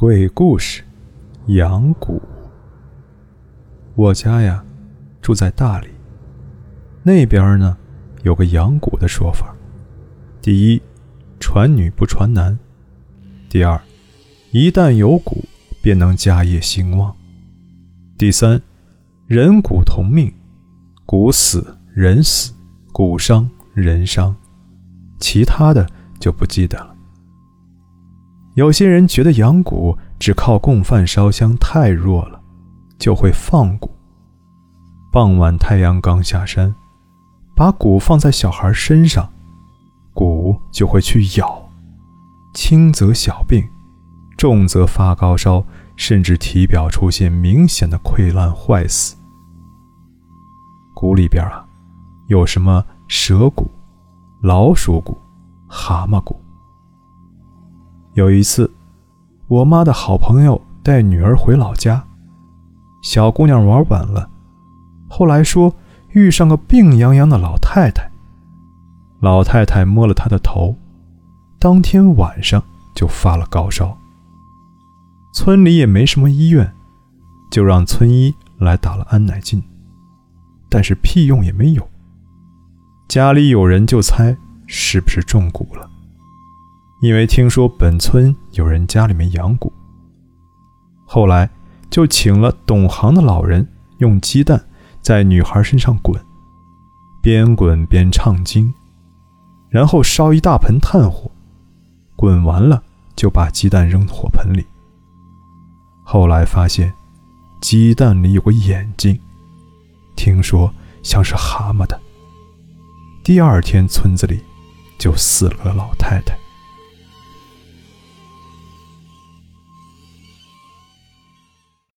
鬼故事，养蛊。我家呀，住在大理，那边呢，有个养蛊的说法：第一，传女不传男；第二，一旦有蛊，便能家业兴旺；第三，人蛊同命，蛊死人死，蛊伤人伤，其他的就不记得了。有些人觉得养蛊只靠供饭烧香太弱了，就会放蛊。傍晚太阳刚下山，把蛊放在小孩身上，蛊就会去咬，轻则小病，重则发高烧，甚至体表出现明显的溃烂坏死。蛊里边啊，有什么蛇蛊、老鼠蛊、蛤蟆蛊。有一次，我妈的好朋友带女儿回老家，小姑娘玩晚了，后来说遇上个病殃殃的老太太。老太太摸了她的头，当天晚上就发了高烧。村里也没什么医院，就让村医来打了安乃近，但是屁用也没有。家里有人就猜是不是中蛊了。因为听说本村有人家里面养蛊，后来就请了懂行的老人，用鸡蛋在女孩身上滚，边滚边唱经，然后烧一大盆炭火，滚完了就把鸡蛋扔火盆里。后来发现鸡蛋里有个眼睛，听说像是蛤蟆的。第二天村子里就死了个老太太。